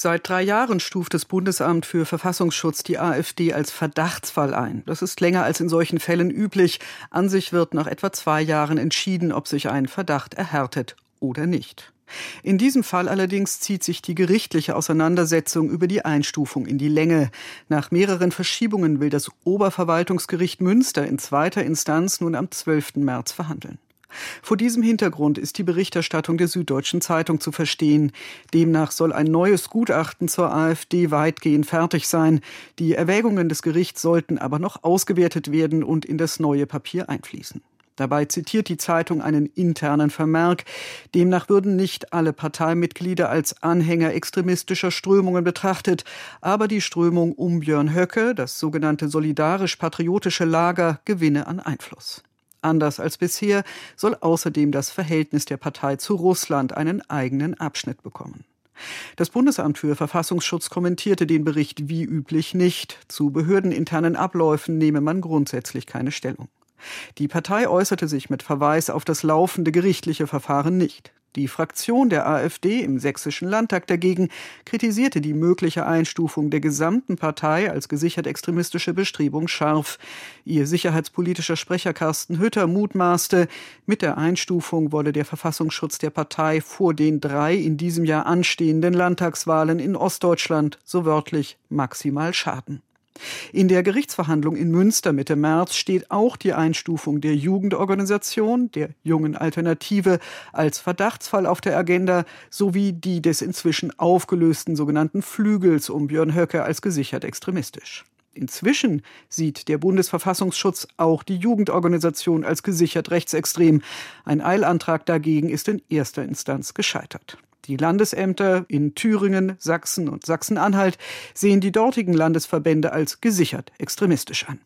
Seit drei Jahren stuft das Bundesamt für Verfassungsschutz die AfD als Verdachtsfall ein. Das ist länger als in solchen Fällen üblich. An sich wird nach etwa zwei Jahren entschieden, ob sich ein Verdacht erhärtet oder nicht. In diesem Fall allerdings zieht sich die gerichtliche Auseinandersetzung über die Einstufung in die Länge. Nach mehreren Verschiebungen will das Oberverwaltungsgericht Münster in zweiter Instanz nun am 12. März verhandeln. Vor diesem Hintergrund ist die Berichterstattung der Süddeutschen Zeitung zu verstehen. Demnach soll ein neues Gutachten zur AfD weitgehend fertig sein. Die Erwägungen des Gerichts sollten aber noch ausgewertet werden und in das neue Papier einfließen. Dabei zitiert die Zeitung einen internen Vermerk. Demnach würden nicht alle Parteimitglieder als Anhänger extremistischer Strömungen betrachtet, aber die Strömung um Björn Höcke, das sogenannte solidarisch-patriotische Lager, gewinne an Einfluss. Anders als bisher soll außerdem das Verhältnis der Partei zu Russland einen eigenen Abschnitt bekommen. Das Bundesamt für Verfassungsschutz kommentierte den Bericht wie üblich nicht. Zu behördeninternen Abläufen nehme man grundsätzlich keine Stellung. Die Partei äußerte sich mit Verweis auf das laufende gerichtliche Verfahren nicht. Die Fraktion der AfD im Sächsischen Landtag dagegen kritisierte die mögliche Einstufung der gesamten Partei als gesichert extremistische Bestrebung scharf. Ihr sicherheitspolitischer Sprecher Carsten Hütter mutmaßte, mit der Einstufung wolle der Verfassungsschutz der Partei vor den drei in diesem Jahr anstehenden Landtagswahlen in Ostdeutschland so wörtlich maximal schaden. In der Gerichtsverhandlung in Münster Mitte März steht auch die Einstufung der Jugendorganisation, der jungen Alternative, als Verdachtsfall auf der Agenda sowie die des inzwischen aufgelösten sogenannten Flügels um Björn Höcke als gesichert extremistisch. Inzwischen sieht der Bundesverfassungsschutz auch die Jugendorganisation als gesichert rechtsextrem. Ein Eilantrag dagegen ist in erster Instanz gescheitert. Die Landesämter in Thüringen, Sachsen und Sachsen-Anhalt sehen die dortigen Landesverbände als gesichert extremistisch an.